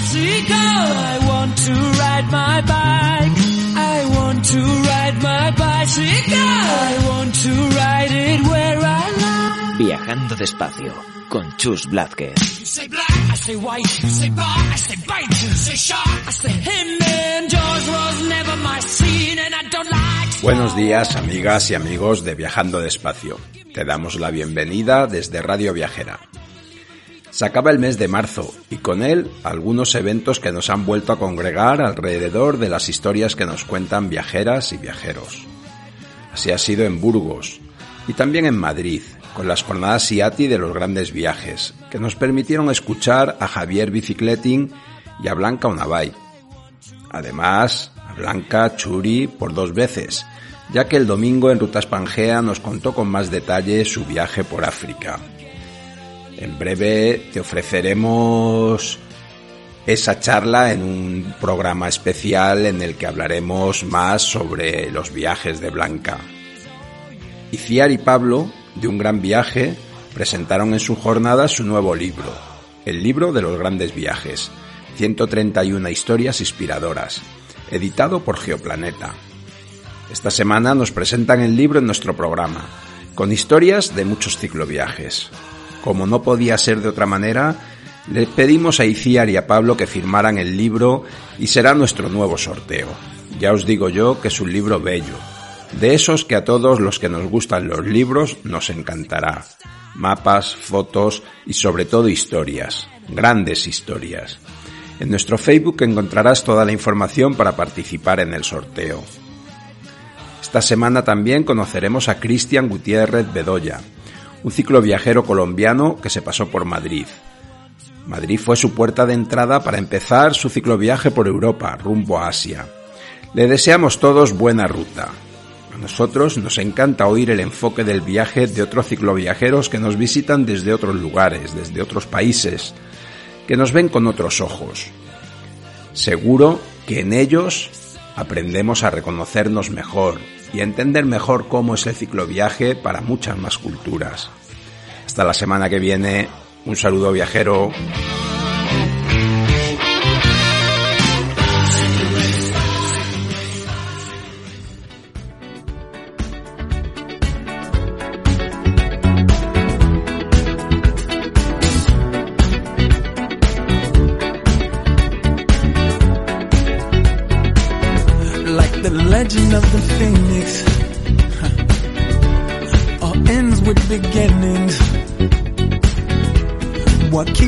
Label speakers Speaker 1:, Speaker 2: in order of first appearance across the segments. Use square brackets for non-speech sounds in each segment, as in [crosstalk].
Speaker 1: Bicycle. I want to ride my bike. I want to ride my bicycle. I want to ride it where I like.
Speaker 2: Viajando despacio con Chus Blázquez.
Speaker 1: You say black, I say white. You say bar, I say bite. You say shark, I say him. And George was never my scene, and I don't like.
Speaker 3: Buenos días, amigas y amigos de Viajando Despacio. Te damos la bienvenida desde Radio Viajera. Se acaba el mes de marzo y con él algunos eventos que nos han vuelto a congregar alrededor de las historias que nos cuentan viajeras y viajeros. Así ha sido en Burgos y también en Madrid, con las jornadas IATI de los grandes viajes, que nos permitieron escuchar a Javier Bicicleting y a Blanca Unabay. Además, a Blanca Churi por dos veces, ya que el domingo en Ruta Pangea nos contó con más detalle su viaje por África. En breve te ofreceremos esa charla en un programa especial en el que hablaremos más sobre los viajes de Blanca. Iciar y Pablo, de un gran viaje, presentaron en su jornada su nuevo libro, el libro de los grandes viajes, 131 historias inspiradoras, editado por Geoplaneta. Esta semana nos presentan el libro en nuestro programa, con historias de muchos cicloviajes. Como no podía ser de otra manera, le pedimos a Iciar y a Pablo que firmaran el libro y será nuestro nuevo sorteo. Ya os digo yo que es un libro bello, de esos que a todos los que nos gustan los libros nos encantará. Mapas, fotos y sobre todo historias, grandes historias. En nuestro Facebook encontrarás toda la información para participar en el sorteo. Esta semana también conoceremos a Cristian Gutiérrez Bedoya, un cicloviajero colombiano que se pasó por Madrid. Madrid fue su puerta de entrada para empezar su cicloviaje por Europa, rumbo a Asia. Le deseamos todos buena ruta. A nosotros nos encanta oír el enfoque del viaje de otros cicloviajeros que nos visitan desde otros lugares, desde otros países, que nos ven con otros ojos. Seguro que en ellos aprendemos a reconocernos mejor y entender mejor cómo es el cicloviaje para muchas más culturas. Hasta la semana que viene, un saludo viajero.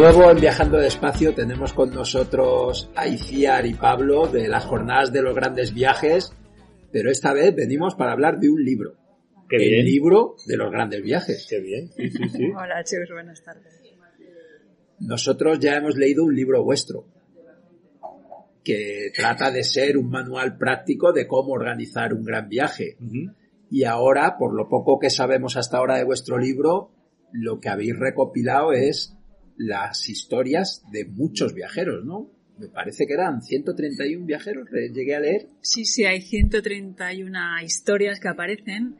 Speaker 4: Nuevo en Viajando Despacio tenemos con nosotros a Iciar y Pablo de las jornadas de los grandes viajes, pero esta vez venimos para hablar de un libro.
Speaker 5: Qué
Speaker 4: el
Speaker 5: bien.
Speaker 4: libro de los grandes viajes.
Speaker 5: Qué bien. Sí, sí, sí. [laughs]
Speaker 6: Hola chicos, buenas tardes.
Speaker 4: Nosotros ya hemos leído un libro vuestro que trata de ser un manual práctico de cómo organizar un gran viaje. Y ahora, por lo poco que sabemos hasta ahora de vuestro libro, lo que habéis recopilado es las historias de muchos viajeros, ¿no? Me parece que eran 131 viajeros, le llegué a leer.
Speaker 6: Sí, sí, hay 131 historias que aparecen.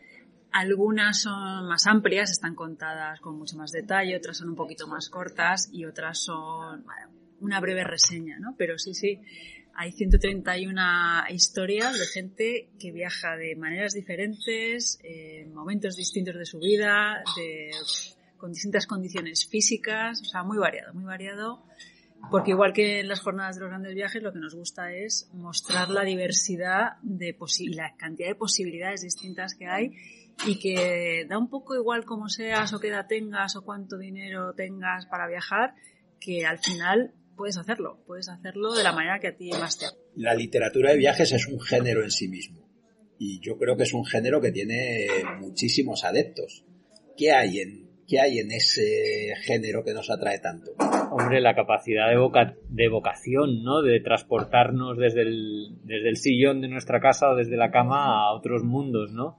Speaker 6: Algunas son más amplias, están contadas con mucho más detalle, otras son un poquito más cortas y otras son una breve reseña, ¿no? Pero sí, sí, hay 131 historias de gente que viaja de maneras diferentes, en momentos distintos de su vida, de, con distintas condiciones físicas, o sea, muy variado, muy variado. Porque igual que en las jornadas de los grandes viajes, lo que nos gusta es mostrar la diversidad de y la cantidad de posibilidades distintas que hay y que da un poco igual cómo seas o qué edad tengas o cuánto dinero tengas para viajar, que al final puedes hacerlo, puedes hacerlo de la manera que a ti más te
Speaker 4: La literatura de viajes es un género en sí mismo. Y yo creo que es un género que tiene muchísimos adeptos. ¿Qué hay en, qué hay en ese género que nos atrae tanto?
Speaker 5: Hombre, la capacidad de vocación, ¿no? De transportarnos desde el, desde el sillón de nuestra casa o desde la cama a otros mundos, ¿no?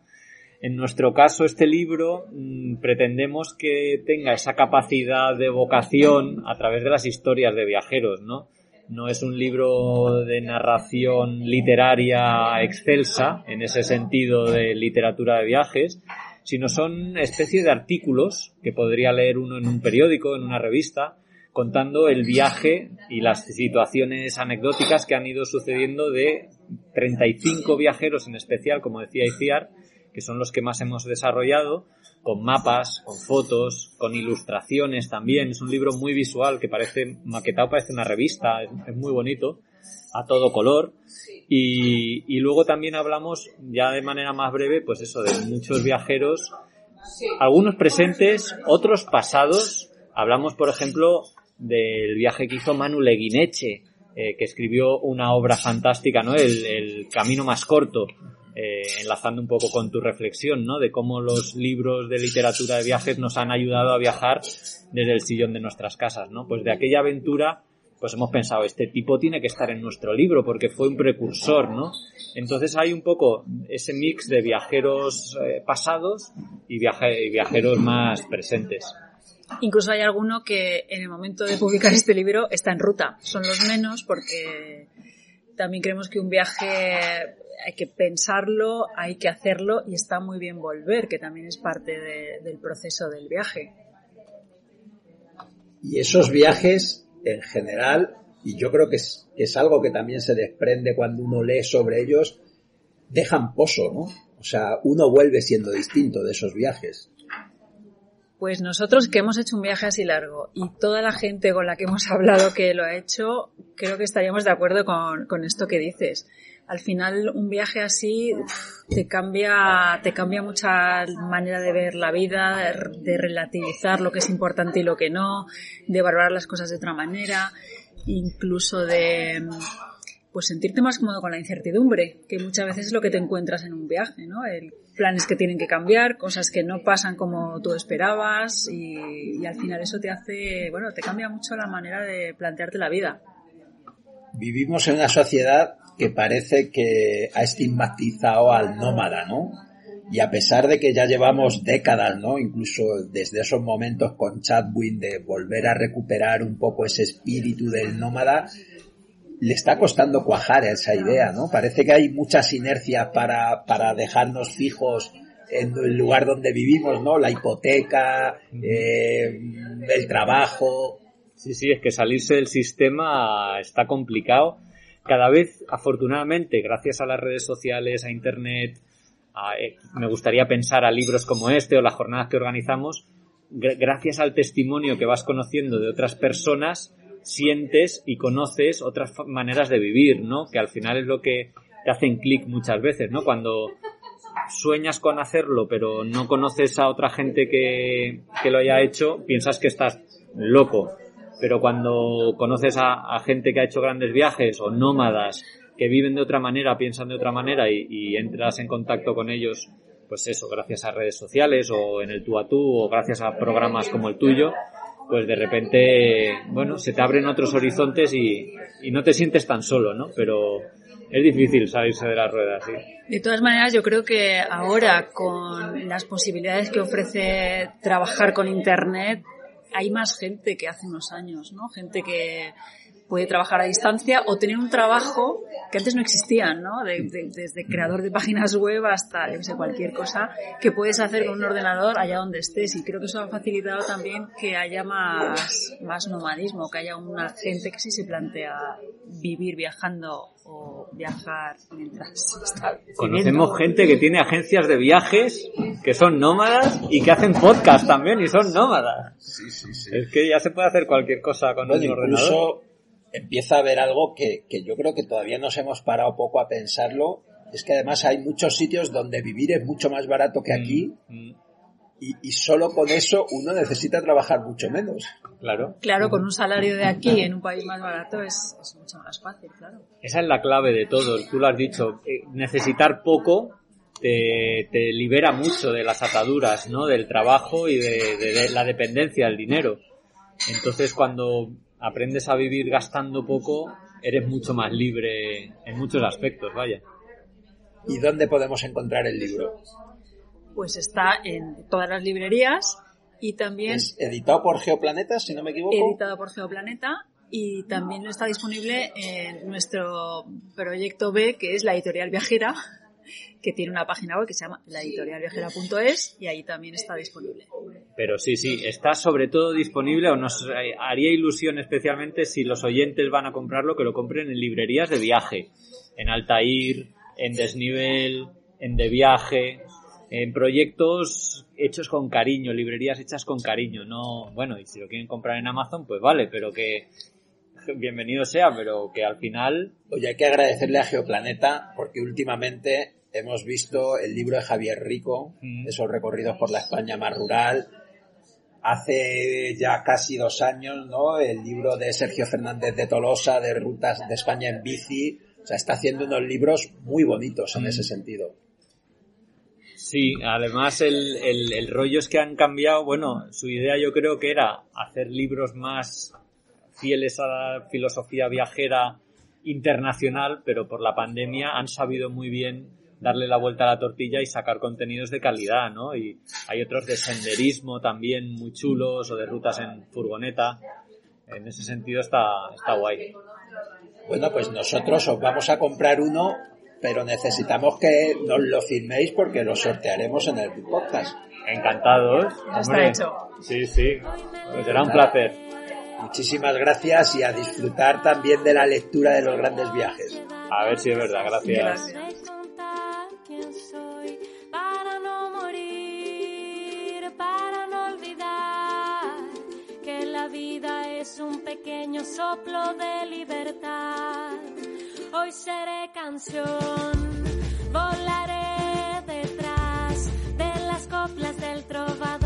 Speaker 5: En nuestro caso, este libro mm, pretendemos que tenga esa capacidad de vocación a través de las historias de viajeros, ¿no? No es un libro de narración literaria excelsa, en ese sentido de literatura de viajes, sino son especie de artículos que podría leer uno en un periódico, en una revista, contando el viaje y las situaciones anecdóticas que han ido sucediendo de 35 viajeros en especial, como decía Iciar, que son los que más hemos desarrollado, con mapas, con fotos, con ilustraciones también. Es un libro muy visual que parece maquetado, parece una revista, es, muy bonito, a todo color. Y, y luego también hablamos, ya de manera más breve, pues eso, de muchos viajeros, algunos presentes, otros pasados. Hablamos, por ejemplo, del viaje que hizo Manu Leguineche, eh, que escribió una obra fantástica, ¿no? El, el camino más corto, eh, enlazando un poco con tu reflexión, ¿no? De cómo los libros de literatura de viajes nos han ayudado a viajar desde el sillón de nuestras casas, ¿no? Pues de aquella aventura, pues hemos pensado, este tipo tiene que estar en nuestro libro porque fue un precursor, ¿no? Entonces hay un poco ese mix de viajeros eh, pasados y, viaje- y viajeros más presentes.
Speaker 6: Incluso hay alguno que en el momento de publicar este libro está en ruta. Son los menos porque también creemos que un viaje hay que pensarlo, hay que hacerlo y está muy bien volver, que también es parte de- del proceso del viaje.
Speaker 4: Y esos viajes, en general, y yo creo que es, que es algo que también se desprende cuando uno lee sobre ellos, dejan pozo, ¿no? O sea, uno vuelve siendo distinto de esos viajes.
Speaker 6: Pues nosotros que hemos hecho un viaje así largo y toda la gente con la que hemos [laughs] hablado que lo ha hecho, creo que estaríamos de acuerdo con, con esto que dices. Al final un viaje así te cambia, te cambia mucha manera de ver la vida, de, de relativizar lo que es importante y lo que no, de valorar las cosas de otra manera, incluso de pues sentirte más cómodo con la incertidumbre, que muchas veces es lo que te encuentras en un viaje, ¿no? El, planes que tienen que cambiar, cosas que no pasan como tú esperabas y, y al final eso te hace, bueno, te cambia mucho la manera de plantearte la vida.
Speaker 4: Vivimos en una sociedad que parece que ha estigmatizado al nómada, ¿no? Y a pesar de que ya llevamos décadas, ¿no? Incluso desde esos momentos con Chadwin de volver a recuperar un poco ese espíritu del nómada, le está costando cuajar esa idea, ¿no? Parece que hay muchas inercias para, para dejarnos fijos en el lugar donde vivimos, ¿no? La hipoteca, eh, el trabajo.
Speaker 5: Sí, sí, es que salirse del sistema está complicado. Cada vez, afortunadamente, gracias a las redes sociales, a Internet, a, eh, me gustaría pensar a libros como este o las jornadas que organizamos, gr- gracias al testimonio que vas conociendo de otras personas, sientes y conoces otras maneras de vivir, ¿no? Que al final es lo que te hacen clic muchas veces, ¿no? Cuando sueñas con hacerlo, pero no conoces a otra gente que, que lo haya hecho, piensas que estás loco. Pero cuando conoces a, gente que ha hecho grandes viajes o nómadas que viven de otra manera, piensan de otra manera y, y entras en contacto con ellos, pues eso, gracias a redes sociales o en el tú a tú o gracias a programas como el tuyo, pues de repente, bueno, se te abren otros horizontes y, y no te sientes tan solo, ¿no? Pero es difícil salirse de las ruedas, sí.
Speaker 6: De todas maneras, yo creo que ahora con las posibilidades que ofrece trabajar con Internet, hay más gente que hace unos años, ¿no? Gente que puede trabajar a distancia o tener un trabajo que antes no existía, ¿no? De- de- desde creador de páginas web hasta, yo no sé, cualquier cosa que puedes hacer con un ordenador allá donde estés. Y creo que eso ha facilitado también que haya más, más nomadismo, que haya una gente que sí se plantea vivir viajando o viajar mientras [laughs] está viviendo.
Speaker 5: Conocemos gente que tiene agencias de viajes, que son nómadas y que hacen podcast también y son nómadas. Es que ya se puede hacer cualquier cosa con
Speaker 4: Bueno,
Speaker 5: un ordenador.
Speaker 4: Empieza a haber algo que, que yo creo que todavía nos hemos parado poco a pensarlo. Es que además hay muchos sitios donde vivir es mucho más barato que aquí
Speaker 5: Mm,
Speaker 4: y, y solo con eso uno necesita trabajar mucho menos.
Speaker 5: Claro.
Speaker 6: Claro, con un salario de aquí en un país más barato es, es mucho más fácil, claro.
Speaker 5: Esa es la clave de todo, tú lo has dicho. eh, Necesitar poco te, te libera mucho de las ataduras, ¿no? Del trabajo y de, de- de la dependencia del dinero. Entonces cuando aprendes a vivir gastando poco, eres mucho más libre en muchos aspectos, vaya.
Speaker 4: ¿Y dónde podemos encontrar el libro?
Speaker 6: Pues está en todas las librerías y también
Speaker 4: Es editado por Geoplanetas, si no me equivoco.
Speaker 6: editado por Geoplaneta y también está disponible en nuestro proyecto B, que es la editorial viajera, que tiene una página web que se llama laeditorialviajera.es y ahí también está disponible.
Speaker 5: Pero sí, sí, está sobre todo disponible o nos haría ilusión especialmente si los oyentes van a comprarlo, que lo compren en librerías de viaje, en Altair, en Desnivel, en De Viaje, en proyectos hechos con cariño, librerías hechas con cariño, no, bueno, y si lo quieren comprar en Amazon, pues vale, pero que bienvenido sea, pero que al final
Speaker 4: Oye, hay que agradecerle a Geoplaneta porque últimamente hemos visto el libro de Javier Rico,
Speaker 5: Mm.
Speaker 4: esos recorridos por la España más rural. Hace ya casi dos años, ¿no? El libro de Sergio Fernández de Tolosa, de Rutas de España en bici. O sea, está haciendo unos libros muy bonitos en
Speaker 5: Mm.
Speaker 4: ese sentido.
Speaker 5: Sí, además el, el, el rollo es que han cambiado, bueno, su idea yo creo que era hacer libros más fieles a la filosofía viajera internacional, pero por la pandemia han sabido muy bien darle la vuelta a la tortilla y sacar contenidos de calidad, ¿no? Y hay otros de senderismo también muy chulos o de rutas en furgoneta. En ese sentido está, está guay.
Speaker 4: Bueno, pues nosotros os vamos a comprar uno, pero necesitamos que nos lo firméis porque lo sortearemos en el podcast.
Speaker 5: Encantados.
Speaker 6: Ya está hecho.
Speaker 5: Sí, sí. Pues será un placer.
Speaker 4: Muchísimas gracias y a disfrutar también de la lectura de los grandes viajes.
Speaker 5: A ver si es verdad. Gracias.
Speaker 6: Gracias.
Speaker 7: Pequeño soplo de libertad. Hoy seré canción, volaré detrás de las coplas del trovador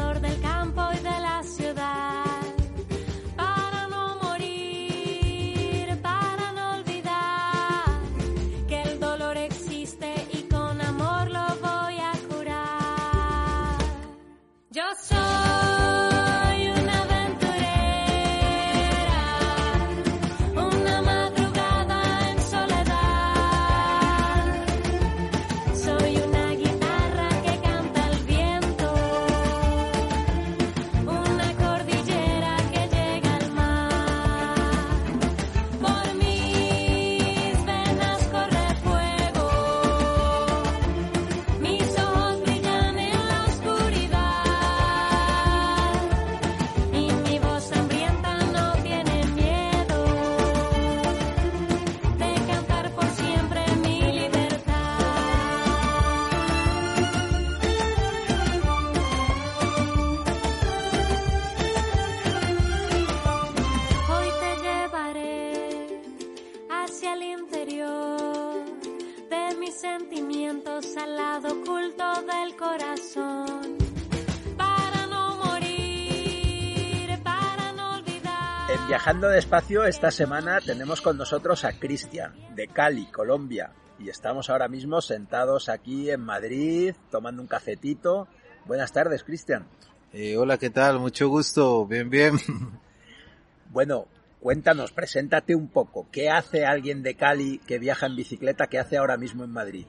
Speaker 4: Viajando Despacio esta semana tenemos con nosotros a Cristian, de Cali, Colombia. y estamos ahora mismo sentados aquí en Madrid tomando un cafetito. Buenas tardes, Cristian.
Speaker 8: Eh, hola, ¿qué tal? Mucho gusto, bien, bien. [laughs]
Speaker 4: Bueno, cuéntanos, preséntate un poco. ¿Qué hace alguien de Cali que viaja en bicicleta? ¿Qué hace ahora mismo en Madrid?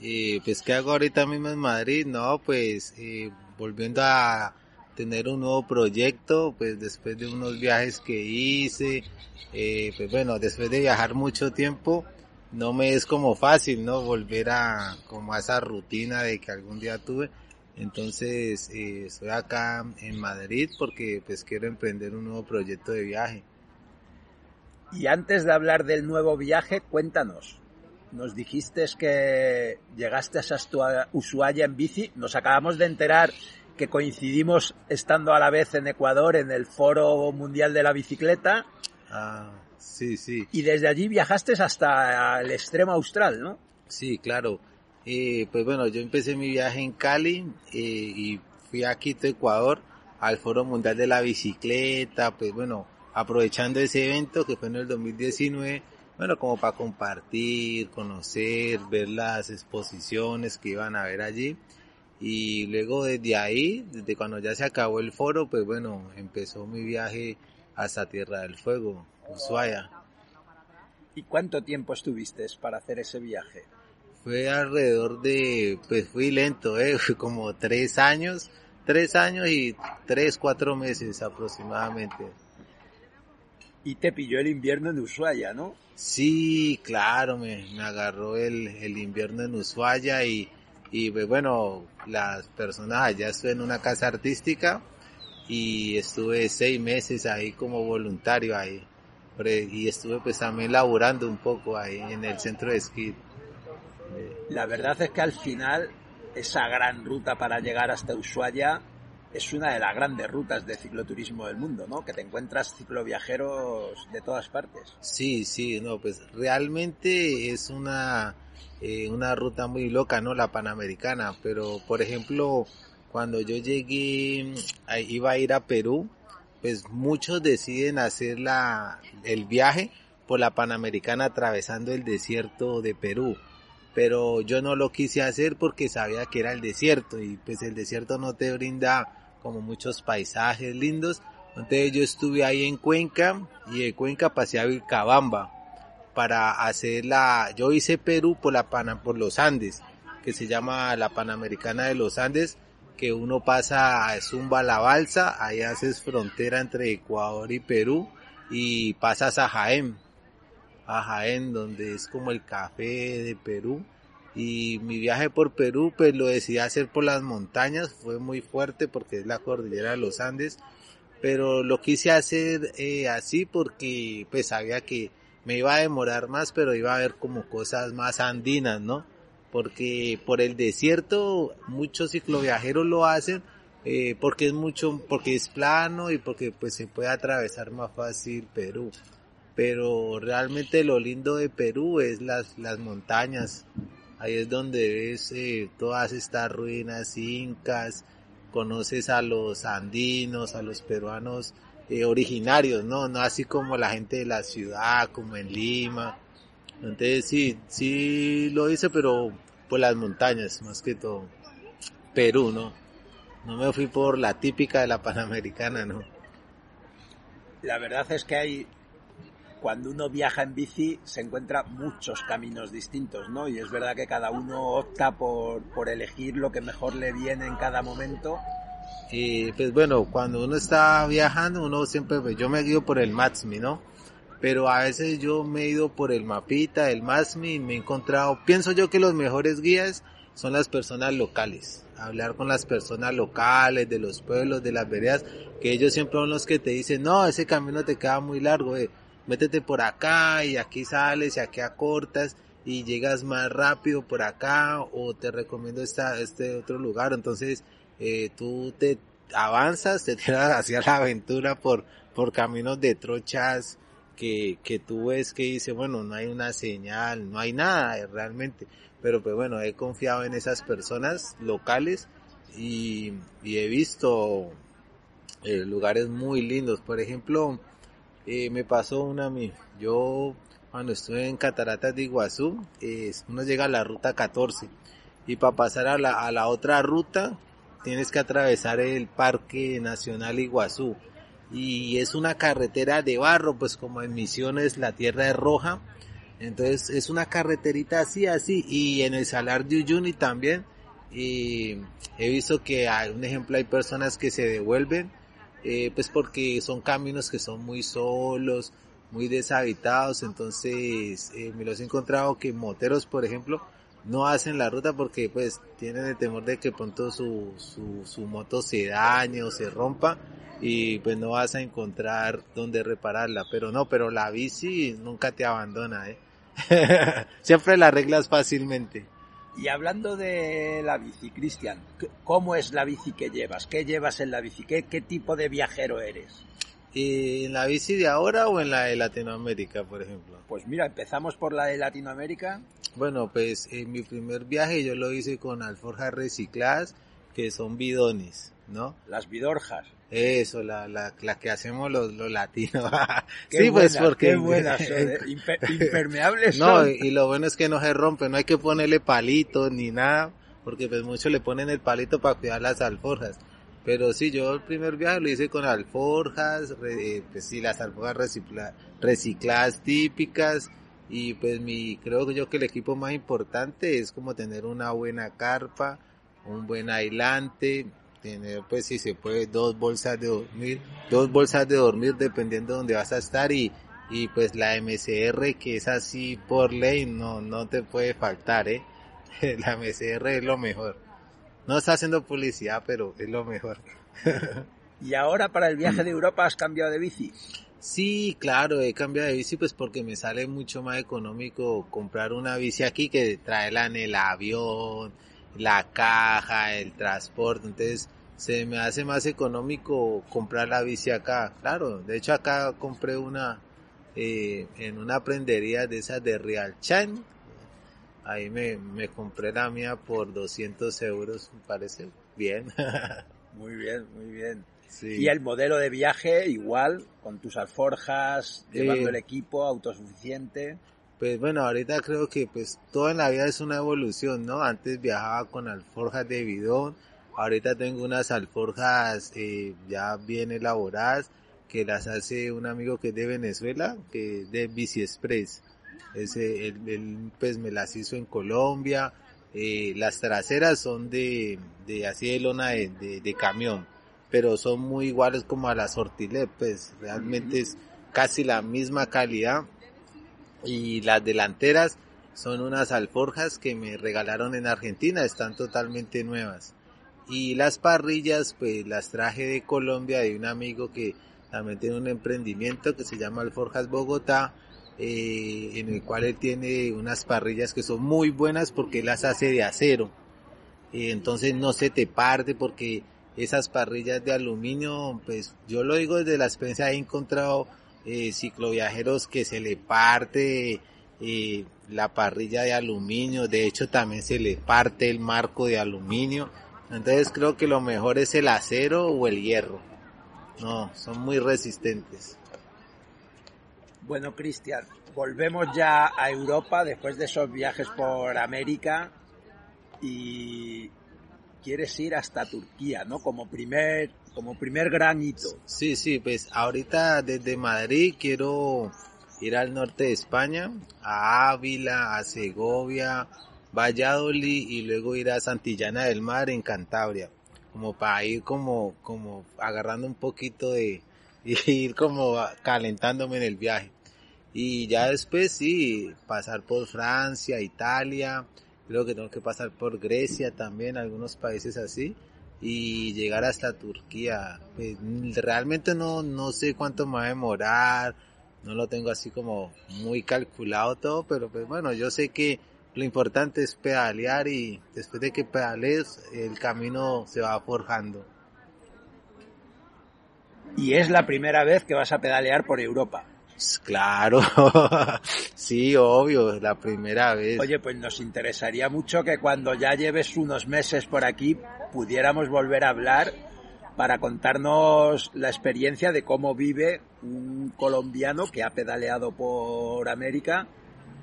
Speaker 8: Eh, pues, ¿qué hago ahorita mismo en Madrid? No, pues, eh, volviendo a tener un nuevo proyecto, pues después de unos viajes que hice, eh, pues bueno, después de viajar mucho tiempo, no me es como fácil, ¿no? Volver a, como a esa rutina de que algún día tuve. Entonces, eh, estoy acá en Madrid porque pues quiero emprender un nuevo proyecto de viaje.
Speaker 4: Y antes de hablar del nuevo viaje, cuéntanos. Nos dijiste que llegaste hasta Ushuaia en bici. Nos acabamos de enterar que coincidimos estando a la vez en Ecuador en el Foro Mundial de la Bicicleta.
Speaker 8: Ah, sí, sí.
Speaker 4: Y desde allí viajaste hasta el extremo austral, ¿no?
Speaker 8: Sí, claro. Eh, pues bueno, yo empecé mi viaje en Cali eh, y fui a Quito, Ecuador, al Foro Mundial de la Bicicleta, pues bueno, aprovechando ese evento que fue en el 2019, bueno, como para compartir, conocer, ver las exposiciones que iban a ver allí. Y luego desde ahí, desde cuando ya se acabó el foro, pues bueno, empezó mi viaje hasta Tierra del Fuego, Ushuaia.
Speaker 4: ¿Y cuánto tiempo estuviste para hacer ese viaje?
Speaker 8: Fue alrededor de, pues fui lento, eh, [laughs] como tres años, tres años y tres, cuatro meses aproximadamente.
Speaker 4: Y te pilló el invierno en Ushuaia, ¿no?
Speaker 8: Sí, claro, me, me agarró el, el invierno en Ushuaia y, y pues, bueno, las personas allá estuve en una casa artística y estuve seis meses ahí como voluntario ahí. Y estuve pues también laburando un poco ahí en el centro de esquí.
Speaker 4: La verdad es que al final esa gran ruta para llegar hasta Ushuaia es una de las grandes rutas de cicloturismo del mundo, ¿no? Que te encuentras cicloviajeros de todas partes.
Speaker 8: Sí, sí, no, pues realmente es una, eh, una ruta muy loca, ¿no? La Panamericana, pero por ejemplo, cuando yo llegué, a- iba a ir a Perú, pues muchos deciden hacer la, el viaje por la Panamericana atravesando el desierto de Perú. Pero yo no lo quise hacer porque sabía que era el desierto y pues el desierto no te brinda como muchos paisajes lindos. Entonces yo estuve ahí en Cuenca y de Cuenca pasé a Vilcabamba para hacer la, yo hice Perú por la Pana, por los Andes, que se llama la Panamericana de los Andes, que uno pasa a Zumba la Balsa, ahí haces frontera entre Ecuador y Perú y pasas a Jaén, a Jaén donde es como el café de Perú. Y mi viaje por Perú pues lo decidí hacer por las montañas, fue muy fuerte porque es la cordillera de los Andes, pero lo quise hacer eh, así porque pues sabía que me iba a demorar más pero iba a haber como cosas más andinas, ¿no? Porque por el desierto muchos cicloviajeros lo hacen eh, porque es mucho, porque es plano y porque pues se puede atravesar más fácil Perú. Pero realmente lo lindo de Perú es las, las montañas. Ahí es donde ves eh, todas estas ruinas incas, conoces a los andinos, a los peruanos eh, originarios, ¿no? No así como la gente de la ciudad, como en Lima. Entonces sí, sí lo hice, pero por las montañas, más que todo. Perú, ¿no? No me fui por la típica de la Panamericana, ¿no?
Speaker 4: La verdad es que hay, cuando uno viaja en bici, se encuentra muchos caminos distintos, ¿no? Y es verdad que cada uno opta por, por elegir lo que mejor le viene en cada momento.
Speaker 8: Y pues bueno, cuando uno está viajando, uno siempre, pues yo me guío por el Matsmi, ¿no? Pero a veces yo me he ido por el mapita, el Matsmi, y me he encontrado, pienso yo que los mejores guías son las personas locales. Hablar con las personas locales, de los pueblos, de las veredas, que ellos siempre son los que te dicen, no, ese camino te queda muy largo, eh. métete por acá y aquí sales y aquí acortas y llegas más rápido por acá o te recomiendo esta, este otro lugar. Entonces, eh, tú te avanzas, te [laughs] tiras hacia la aventura por, por caminos de trochas que, que tú ves que dice, bueno, no hay una señal, no hay nada realmente, pero pues bueno, he confiado en esas personas locales y, y he visto eh, lugares muy lindos, por ejemplo, eh, me pasó una a mí, yo cuando estuve en Cataratas de Iguazú, eh, uno llega a la ruta 14 y para pasar a la, a la otra ruta tienes que atravesar el Parque Nacional Iguazú. Y es una carretera de barro, pues como en Misiones la tierra es roja, entonces es una carreterita así, así, y en el Salar de Uyuni también, y he visto que hay ejemplo, hay personas que se devuelven, eh, pues porque son caminos que son muy solos, muy deshabitados, entonces eh, me los he encontrado que moteros, por ejemplo, no hacen la ruta porque pues tienen el temor de que pronto su, su, su moto se dañe o se rompa y pues no vas a encontrar dónde repararla, pero no, pero la bici nunca te abandona, ¿eh? [laughs] Siempre la arreglas fácilmente.
Speaker 4: Y hablando de la bici, Cristian, ¿cómo es la bici que llevas? ¿Qué llevas en la bici? ¿Qué, qué tipo de viajero eres?
Speaker 8: ¿Y ¿En la bici de ahora o en la de Latinoamérica, por ejemplo?
Speaker 4: Pues mira, empezamos por la de Latinoamérica.
Speaker 8: Bueno, pues en mi primer viaje yo lo hice con alforjas recicladas, que son bidones, ¿no?
Speaker 4: Las bidorjas.
Speaker 8: Eso, la, la, la que hacemos los, los latinos. [laughs]
Speaker 4: Qué
Speaker 8: sí, pues porque...
Speaker 4: Qué buenas [laughs] son, ¿eh? Imper- impermeables
Speaker 8: No,
Speaker 4: son.
Speaker 8: y lo bueno es que no se rompe, no hay que ponerle palitos ni nada, porque pues muchos le ponen el palito para cuidar las alforjas. Pero sí, yo el primer viaje lo hice con alforjas, re- eh, pues sí, las alforjas recicla- recicladas típicas, y pues mi, creo yo que el equipo más importante es como tener una buena carpa, un buen aislante, tener pues si se puede dos bolsas de dormir, dos bolsas de dormir dependiendo de donde vas a estar y, y pues la MCR que es así por ley no, no te puede faltar, eh. [laughs] La MCR es lo mejor. No está haciendo publicidad, pero es lo mejor. [laughs]
Speaker 4: Y ahora para el viaje de Europa has cambiado de bici.
Speaker 8: Sí, claro, he cambiado de bici pues porque me sale mucho más económico comprar una bici aquí que traerla en el avión, la caja, el transporte, entonces se me hace más económico comprar la bici acá. Claro, de hecho acá compré una eh, en una prendería de esas de Real Chan. Ahí me, me compré la mía por 200 euros, me parece bien. [laughs]
Speaker 4: Muy bien, muy bien.
Speaker 8: Sí.
Speaker 4: Y el modelo de viaje igual, con tus alforjas, llevando
Speaker 8: Eh,
Speaker 4: el equipo, autosuficiente.
Speaker 8: Pues bueno, ahorita creo que pues todo en la vida es una evolución, ¿no? Antes viajaba con alforjas de bidón, ahorita tengo unas alforjas eh, ya bien elaboradas que las hace un amigo que es de Venezuela, que es de Bici Express. Ese, él, él, pues me las hizo en Colombia, eh, las traseras son de, de así de lona de, de, de camión, pero son muy iguales como a las Ortilet, pues realmente es casi la misma calidad y las delanteras son unas alforjas que me regalaron en Argentina, están totalmente nuevas. Y las parrillas, pues las traje de Colombia de un amigo que también tiene un emprendimiento que se llama Alforjas Bogotá, eh, en el cual él tiene unas parrillas que son muy buenas porque las hace de acero. Eh, entonces no se te parte porque esas parrillas de aluminio, pues yo lo digo desde la experiencia, he encontrado eh, cicloviajeros que se le parte eh, la parrilla de aluminio, de hecho también se le parte el marco de aluminio, entonces creo que lo mejor es el acero o el hierro, no, son muy resistentes.
Speaker 4: Bueno, Cristian, volvemos ya a Europa después de esos viajes por América y quieres ir hasta Turquía, ¿no? Como primer, como primer gran hito.
Speaker 8: Sí, sí, pues ahorita desde Madrid quiero ir al norte de España, a Ávila, a Segovia, Valladolid y luego ir a Santillana del Mar en Cantabria, como para ir como, como agarrando un poquito de, y [laughs] ir como calentándome en el viaje. Y ya después sí, pasar por Francia, Italia, creo que tengo que pasar por Grecia también, algunos países así, y llegar hasta Turquía. Pues, realmente no, no sé cuánto me va a demorar, no lo tengo así como muy calculado todo, pero pues bueno, yo sé que lo importante es pedalear y después de que pedalees el camino se va forjando.
Speaker 4: Y es la primera vez que vas a pedalear por Europa.
Speaker 8: Claro, [laughs] sí, obvio, la primera vez.
Speaker 4: Oye, pues nos interesaría mucho que cuando ya lleves unos meses por aquí pudiéramos volver a hablar para contarnos la experiencia de cómo vive un colombiano que ha pedaleado por América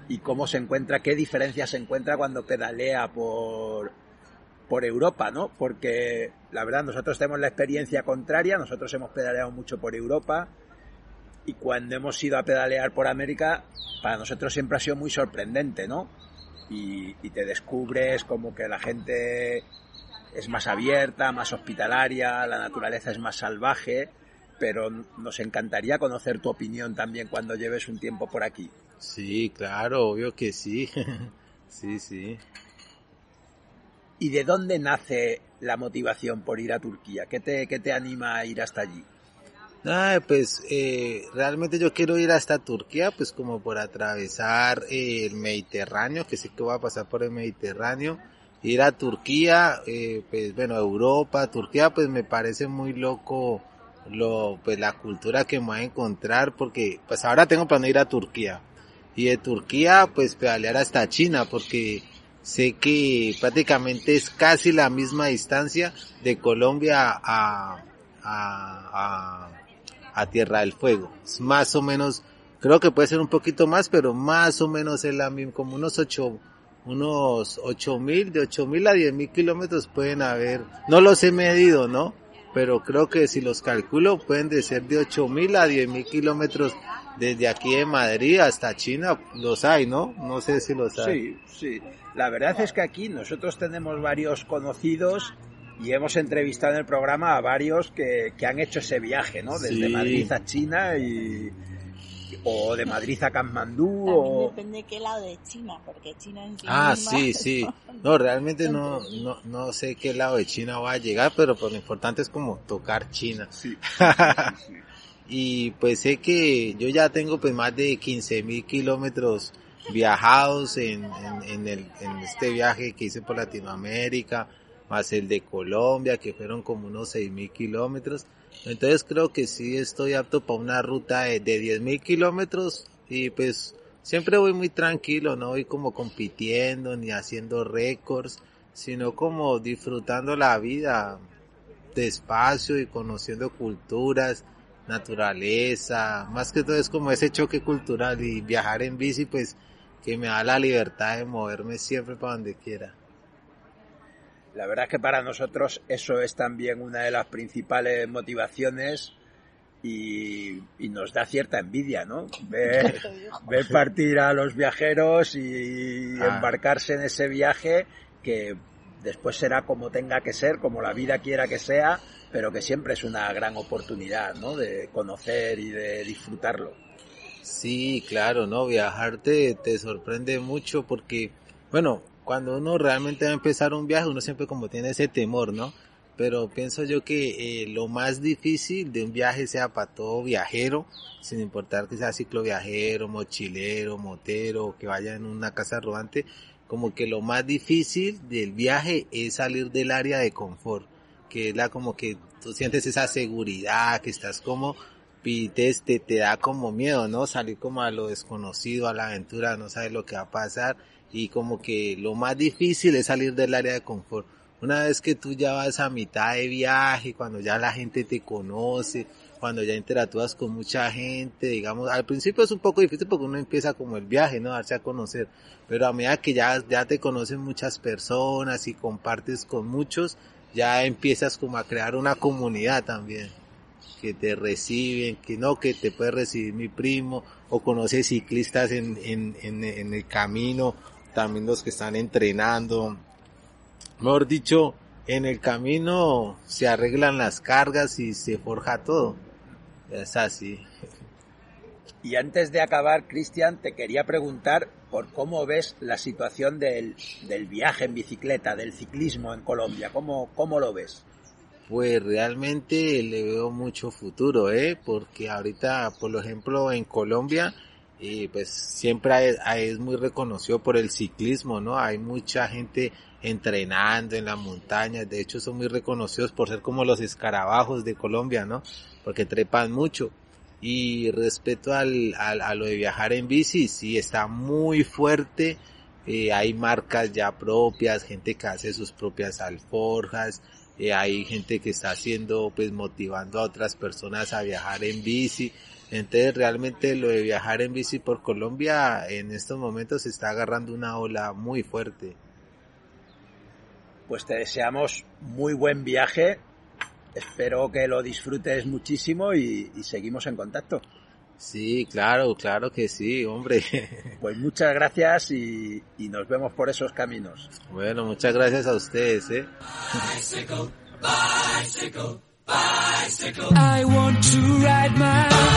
Speaker 4: y cómo se encuentra, qué diferencia se encuentra cuando pedalea por, por Europa, ¿no? Porque la verdad nosotros tenemos la experiencia contraria, nosotros hemos pedaleado mucho por Europa y cuando hemos ido a pedalear por América, para nosotros siempre ha sido muy sorprendente, ¿no? Y, y te descubres como que la gente es más abierta, más hospitalaria, la naturaleza es más salvaje, pero nos encantaría conocer tu opinión también cuando lleves un tiempo por aquí.
Speaker 8: Sí, claro, obvio que sí. [laughs] sí, sí.
Speaker 4: ¿Y de dónde nace la motivación por ir a Turquía? ¿Qué te, qué te anima a ir hasta allí?
Speaker 8: Ah, pues eh, realmente yo quiero ir hasta Turquía, pues como por atravesar eh, el Mediterráneo, que sé que voy a pasar por el Mediterráneo, ir a Turquía, eh, pues bueno, Europa, Turquía, pues me parece muy loco lo, pues la cultura que me voy a encontrar, porque pues ahora tengo para ir a Turquía, y de Turquía pues pedalear hasta China, porque sé que prácticamente es casi la misma distancia de Colombia a, a, a, a Tierra del Fuego. Más o menos, creo que puede ser un poquito más, pero más o menos es la misma, como unos ocho, unos ocho mil, de ocho mil a diez mil kilómetros pueden haber, no los he medido, ¿no? Pero creo que si los calculo pueden de ser de ocho mil a diez mil kilómetros desde aquí de Madrid hasta China, los hay, ¿no? No sé si los hay.
Speaker 4: Sí, sí. La verdad es que aquí nosotros tenemos varios conocidos y hemos entrevistado en el programa a varios que, que han hecho ese viaje, ¿no? Desde
Speaker 8: Sí.
Speaker 4: Madrid a China y o de Madrid a Katmandú
Speaker 9: También
Speaker 4: o
Speaker 9: depende de qué lado de China, porque China en sí
Speaker 8: Ah, sí, sí.
Speaker 9: son-
Speaker 8: No, realmente no, no, no sé qué lado de China va a llegar, pero pues lo importante es como tocar China.
Speaker 4: Sí. [laughs]
Speaker 8: y pues sé que yo ya tengo pues más de 15 mil kilómetros viajados en, en, en, el, en este viaje que hice por Latinoamérica, más el de Colombia, que fueron como unos 6 mil kilómetros. Entonces creo que sí estoy apto para una ruta de, de 10 mil kilómetros y pues siempre voy muy tranquilo, no voy como compitiendo ni haciendo récords, sino como disfrutando la vida despacio y conociendo culturas, naturaleza, más que todo es como ese choque cultural y viajar en bici pues que me da la libertad de moverme siempre para donde quiera.
Speaker 4: La verdad es que para nosotros eso es también una de las principales motivaciones y, y nos da cierta envidia, ¿no? Ver, [laughs] ver partir a los viajeros y
Speaker 8: Ah.
Speaker 4: embarcarse en ese viaje que después será como tenga que ser, como la vida quiera que sea, pero que siempre es una gran oportunidad, ¿no? De conocer y de disfrutarlo.
Speaker 8: Sí, claro, no, viajar te, te sorprende mucho porque, bueno, cuando uno realmente va a empezar un viaje, uno siempre como tiene ese temor, ¿no? Pero pienso yo que eh, lo más difícil de un viaje sea para todo viajero, sin importar que sea cicloviajero, mochilero, motero, que vaya en una casa rodante, como que lo más difícil del viaje es salir del área de confort, que es la como que tú sientes esa seguridad, que estás como y te, te, te da como miedo, ¿no? Salir como a lo desconocido, a la aventura, no sabes lo que va a pasar y como que lo más difícil es salir del área de confort. Una vez que tú ya vas a mitad de viaje, cuando ya la gente te conoce, cuando ya interactúas con mucha gente, digamos, al principio es un poco difícil porque uno empieza como el viaje, ¿no? Darse a conocer, pero a medida que ya, ya te conocen muchas personas y compartes con muchos, ya empiezas como a crear una comunidad también que te reciben, que no, que te puede recibir mi primo, o conoces ciclistas en, en, en, en el camino, también los que están entrenando. Mejor dicho, en el camino se arreglan las cargas y se forja todo. Es así.
Speaker 4: Y antes de acabar, Cristian, te quería preguntar por cómo ves la situación del, del viaje en bicicleta, del ciclismo en Colombia. ¿Cómo, cómo lo ves?
Speaker 8: Pues realmente le veo mucho futuro, ¿eh? Porque ahorita, por ejemplo, en Colombia, eh, pues siempre es, es, muy reconocido por el ciclismo, ¿no? Hay mucha gente entrenando en las montañas, de hecho son muy reconocidos por ser como los escarabajos de Colombia, ¿no? Porque trepan mucho. Y respecto al, al, a lo de viajar en bici, sí está muy fuerte eh, hay marcas ya propias, gente que hace sus propias alforjas, eh, hay gente que está haciendo, pues motivando a otras personas a viajar en bici. Entonces realmente lo de viajar en bici por Colombia en estos momentos se está agarrando una ola muy fuerte.
Speaker 4: Pues te deseamos muy buen viaje. Espero que lo disfrutes muchísimo y, y seguimos en contacto.
Speaker 8: Sí, claro, claro que sí, hombre. [laughs]
Speaker 4: Pues muchas gracias y, y nos vemos por esos caminos.
Speaker 8: Bueno, muchas gracias a ustedes, eh.
Speaker 10: I want to ride my